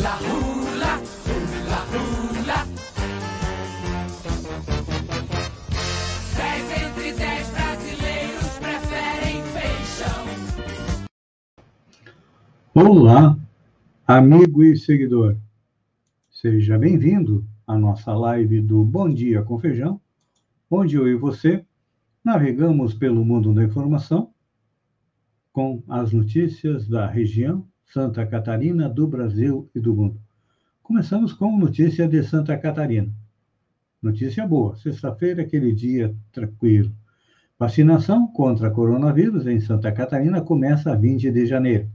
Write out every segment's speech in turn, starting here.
Hula, hula, hula, hula. Dez entre dez brasileiros preferem feijão. Olá, amigo e seguidor. Seja bem-vindo à nossa live do Bom Dia com Feijão, onde eu e você navegamos pelo mundo da informação com as notícias da região Santa Catarina, do Brasil e do mundo. Começamos com notícia de Santa Catarina. Notícia boa, sexta-feira, aquele dia tranquilo. Vacinação contra coronavírus em Santa Catarina começa a 20 de janeiro.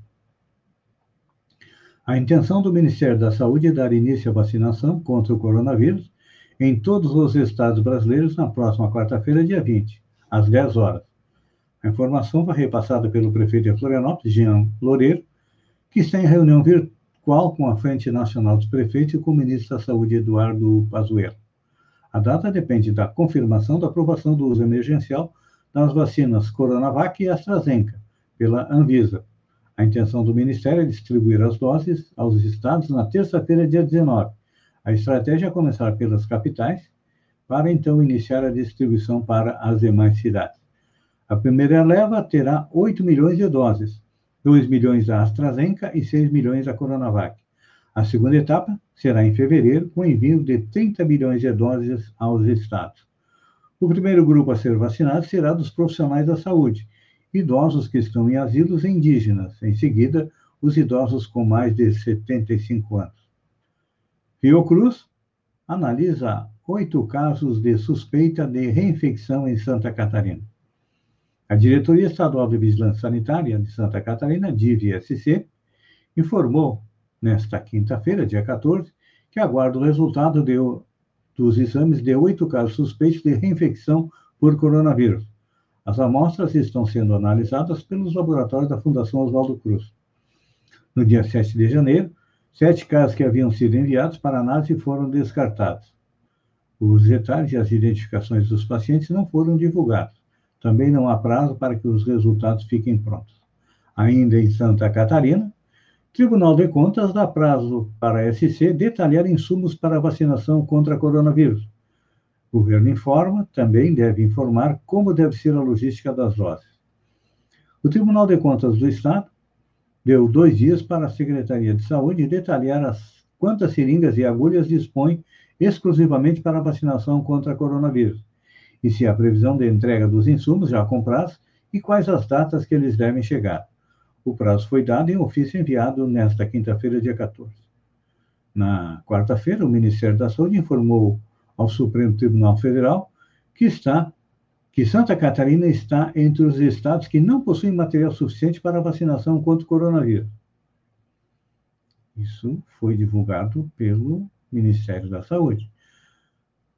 A intenção do Ministério da Saúde é dar início à vacinação contra o coronavírus em todos os estados brasileiros na próxima quarta-feira, dia 20, às 10 horas. A informação foi repassada pelo prefeito de Florianópolis, Jean Loureiro, que está em reunião virtual com a Frente Nacional dos Prefeitos e com o ministro da Saúde, Eduardo Pazuello. A data depende da confirmação da aprovação do uso emergencial das vacinas Coronavac e AstraZeneca pela Anvisa. A intenção do Ministério é distribuir as doses aos estados na terça-feira, dia 19. A estratégia é começar pelas capitais, para então iniciar a distribuição para as demais cidades. A primeira leva terá 8 milhões de doses, 2 milhões da AstraZeneca e 6 milhões da Coronavac. A segunda etapa será em fevereiro, com envio de 30 milhões de doses aos estados. O primeiro grupo a ser vacinado será dos profissionais da saúde, idosos que estão em asilos indígenas. Em seguida, os idosos com mais de 75 anos. Fiocruz analisa oito casos de suspeita de reinfecção em Santa Catarina. A Diretoria Estadual de Vigilância Sanitária de Santa Catarina, DIV-SC, informou nesta quinta-feira, dia 14, que aguarda o resultado de, dos exames de oito casos suspeitos de reinfecção por coronavírus. As amostras estão sendo analisadas pelos laboratórios da Fundação Oswaldo Cruz. No dia 7 de janeiro, sete casos que haviam sido enviados para análise foram descartados. Os detalhes e as identificações dos pacientes não foram divulgados. Também não há prazo para que os resultados fiquem prontos. Ainda em Santa Catarina, Tribunal de Contas dá prazo para a SC detalhar insumos para vacinação contra coronavírus. O governo informa, também deve informar como deve ser a logística das doses. O Tribunal de Contas do Estado deu dois dias para a Secretaria de Saúde detalhar as, quantas seringas e agulhas dispõe exclusivamente para a vacinação contra coronavírus, e se há previsão de entrega dos insumos já comprados e quais as datas que eles devem chegar. O prazo foi dado em ofício enviado nesta quinta-feira, dia 14. Na quarta-feira, o Ministério da Saúde informou ao Supremo Tribunal Federal que está que Santa Catarina está entre os estados que não possuem material suficiente para vacinação contra o coronavírus. Isso foi divulgado pelo Ministério da Saúde.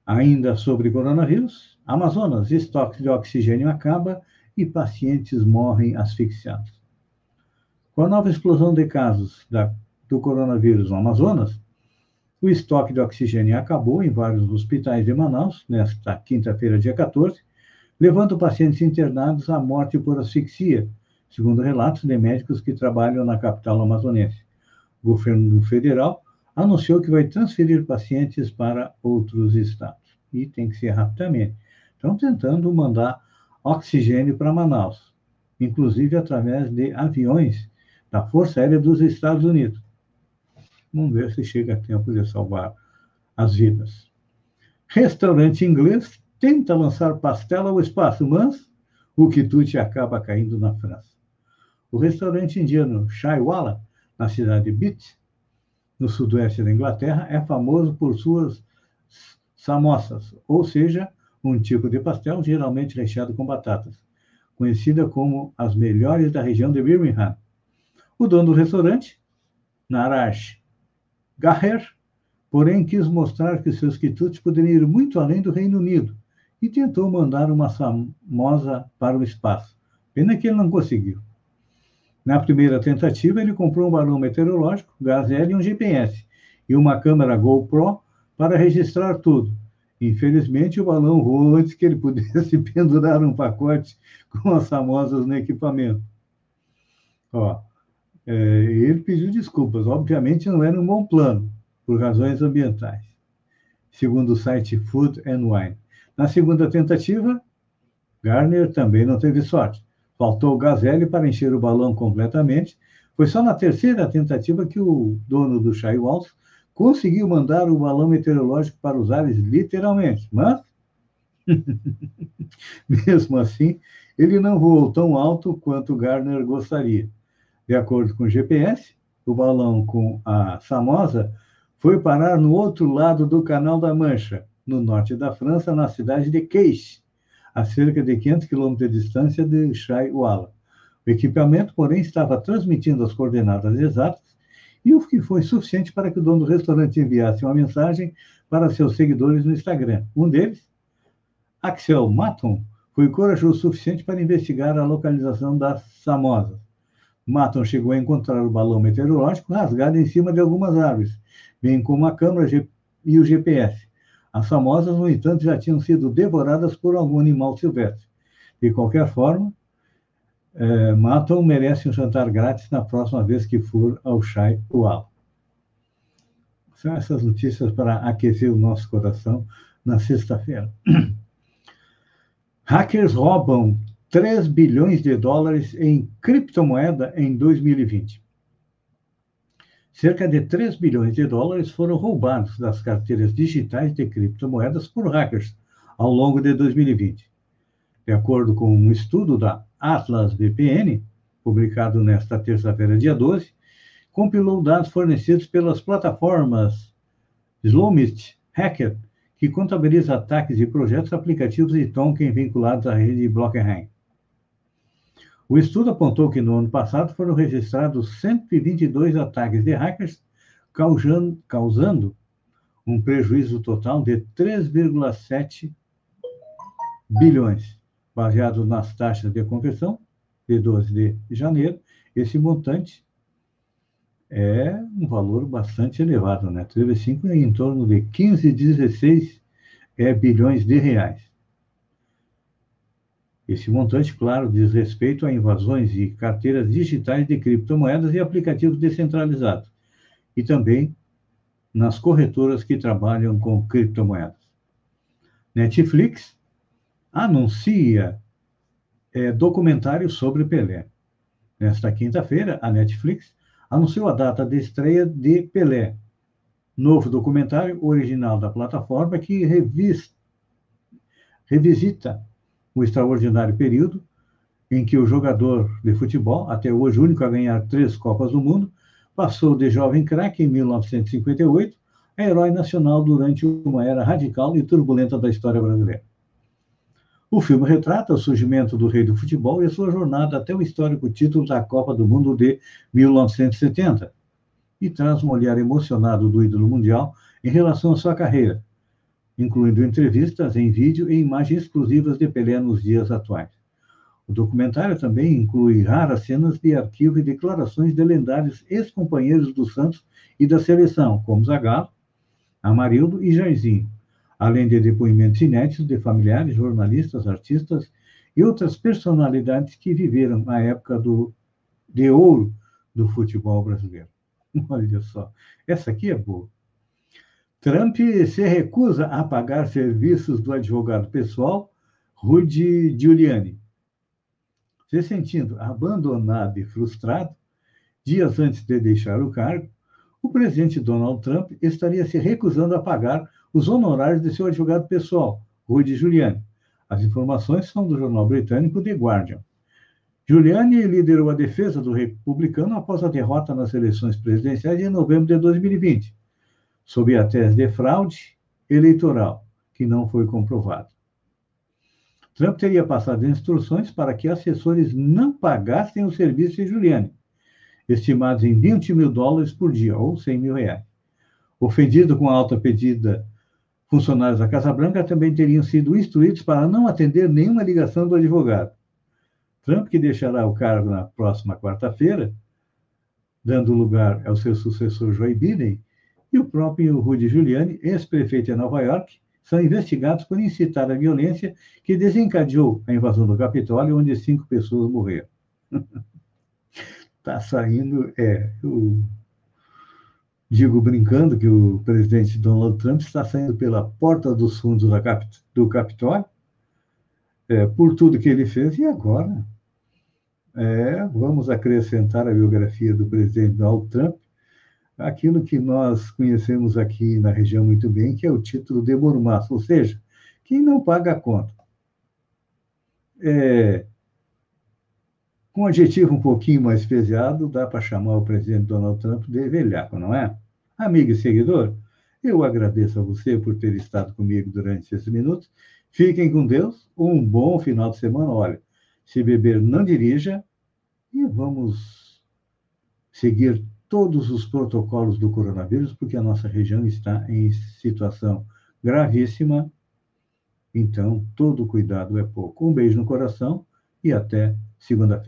Ainda sobre coronavírus, Amazonas, estoque de oxigênio acaba e pacientes morrem asfixiados. Com a nova explosão de casos da, do coronavírus no Amazonas, o estoque de oxigênio acabou em vários hospitais de Manaus, nesta quinta-feira, dia 14, levando pacientes internados à morte por asfixia, segundo relatos de médicos que trabalham na capital amazonense. O governo federal anunciou que vai transferir pacientes para outros estados. E tem que ser rapidamente. Estão tentando mandar oxigênio para Manaus, inclusive através de aviões da Força Aérea dos Estados Unidos. Vamos ver se chega a tempo de salvar as vidas. Restaurante inglês tenta lançar pastel ao espaço, mas o quitute acaba caindo na França. O restaurante indiano Chaiwala, na cidade de Beat, no sudoeste da Inglaterra, é famoso por suas samosas, ou seja, um tipo de pastel geralmente recheado com batatas, conhecida como as melhores da região de Birmingham. O dono do restaurante, Naraj Gaher, porém, quis mostrar que seus quitutes poderiam ir muito além do Reino Unido e tentou mandar uma famosa para o espaço. Pena que ele não conseguiu. Na primeira tentativa, ele comprou um balão meteorológico, gazelle e um GPS, e uma câmera GoPro para registrar tudo. Infelizmente, o balão voou antes que ele pudesse pendurar um pacote com as famosas no equipamento. Ó, É, ele pediu desculpas. Obviamente não era um bom plano, por razões ambientais, segundo o site Food and Wine. Na segunda tentativa, Garner também não teve sorte. Faltou o gazelle para encher o balão completamente. Foi só na terceira tentativa que o dono do Waltz conseguiu mandar o balão meteorológico para os ares literalmente, mas mesmo assim, ele não voou tão alto quanto Garner gostaria. De acordo com o GPS, o balão com a Samosa foi parar no outro lado do Canal da Mancha, no norte da França, na cidade de Queixe, a cerca de 500 quilômetros de distância de Chai-Walla. O equipamento, porém, estava transmitindo as coordenadas exatas e o que foi suficiente para que o dono do restaurante enviasse uma mensagem para seus seguidores no Instagram. Um deles, Axel Maton, foi corajoso o suficiente para investigar a localização das Samosas. Maton chegou a encontrar o balão meteorológico rasgado em cima de algumas árvores, bem como a câmera e o GPS. As famosas, no entanto, já tinham sido devoradas por algum animal silvestre. De qualquer forma, é, Maton merece um jantar grátis na próxima vez que for ao Chai Ual. São essas notícias para aquecer o nosso coração na sexta-feira. Hackers roubam 3 bilhões de dólares em criptomoeda em 2020. Cerca de 3 bilhões de dólares foram roubados das carteiras digitais de criptomoedas por hackers ao longo de 2020. De acordo com um estudo da Atlas VPN, publicado nesta terça-feira, dia 12, compilou dados fornecidos pelas plataformas Slowmist Hacker, que contabiliza ataques de projetos, aplicativos e token vinculados à rede Blockchain. O estudo apontou que no ano passado foram registrados 122 ataques de hackers, causando, um prejuízo total de 3,7 bilhões, baseado nas taxas de conversão de 12 de janeiro. Esse montante é um valor bastante elevado, né? 3,5 é em torno de 15, 16 é, bilhões de reais. Esse montante, claro, diz respeito a invasões de carteiras digitais de criptomoedas e aplicativos descentralizados, e também nas corretoras que trabalham com criptomoedas. Netflix anuncia é, documentário sobre Pelé. Nesta quinta-feira, a Netflix anunciou a data de estreia de Pelé, novo documentário original da plataforma que revis, revisita o extraordinário período em que o jogador de futebol, até hoje único a ganhar três Copas do Mundo, passou de jovem craque em 1958 a herói nacional durante uma era radical e turbulenta da história brasileira. O filme retrata o surgimento do rei do futebol e a sua jornada até o histórico título da Copa do Mundo de 1970 e traz um olhar emocionado do ídolo mundial em relação à sua carreira, incluindo entrevistas em vídeo e imagens exclusivas de Pelé nos dias atuais. O documentário também inclui raras cenas de arquivo e declarações de lendários ex-companheiros do Santos e da seleção, como Zagallo, Amarildo e Jairzinho, além de depoimentos inéditos de familiares, jornalistas, artistas e outras personalidades que viveram a época do, de ouro do futebol brasileiro. Olha só, essa aqui é boa. Trump se recusa a pagar serviços do advogado pessoal Rudy Giuliani. Se sentindo abandonado e frustrado, dias antes de deixar o cargo, o presidente Donald Trump estaria se recusando a pagar os honorários de seu advogado pessoal, Rudy Giuliani. As informações são do jornal britânico The Guardian. Giuliani liderou a defesa do republicano após a derrota nas eleições presidenciais em novembro de 2020 sob a tese de fraude eleitoral, que não foi comprovada. Trump teria passado instruções para que assessores não pagassem o serviço de Giuliani, estimados em 20 mil dólares por dia, ou 100 mil reais. Ofendido com a alta pedida, funcionários da Casa Branca também teriam sido instruídos para não atender nenhuma ligação do advogado. Trump, que deixará o cargo na próxima quarta-feira, dando lugar ao seu sucessor Joe Biden, e o próprio Rudy Giuliani, ex-prefeito de Nova York, são investigados por incitar a violência que desencadeou a invasão do Capitólio, onde cinco pessoas morreram. está saindo, é, eu digo brincando que o presidente Donald Trump está saindo pela porta dos fundos do Capitólio, é, por tudo que ele fez, e agora é, vamos acrescentar a biografia do presidente Donald Trump, aquilo que nós conhecemos aqui na região muito bem, que é o título de mormaço, ou seja, quem não paga a conta. É, com um adjetivo um pouquinho mais pesado, dá para chamar o presidente Donald Trump de velhaco, não é? Amigo e seguidor, eu agradeço a você por ter estado comigo durante esses minutos. Fiquem com Deus, um bom final de semana. Olha, se beber, não dirija e vamos seguir todos os protocolos do coronavírus, porque a nossa região está em situação gravíssima. Então, todo cuidado é pouco. Um beijo no coração e até segunda-feira.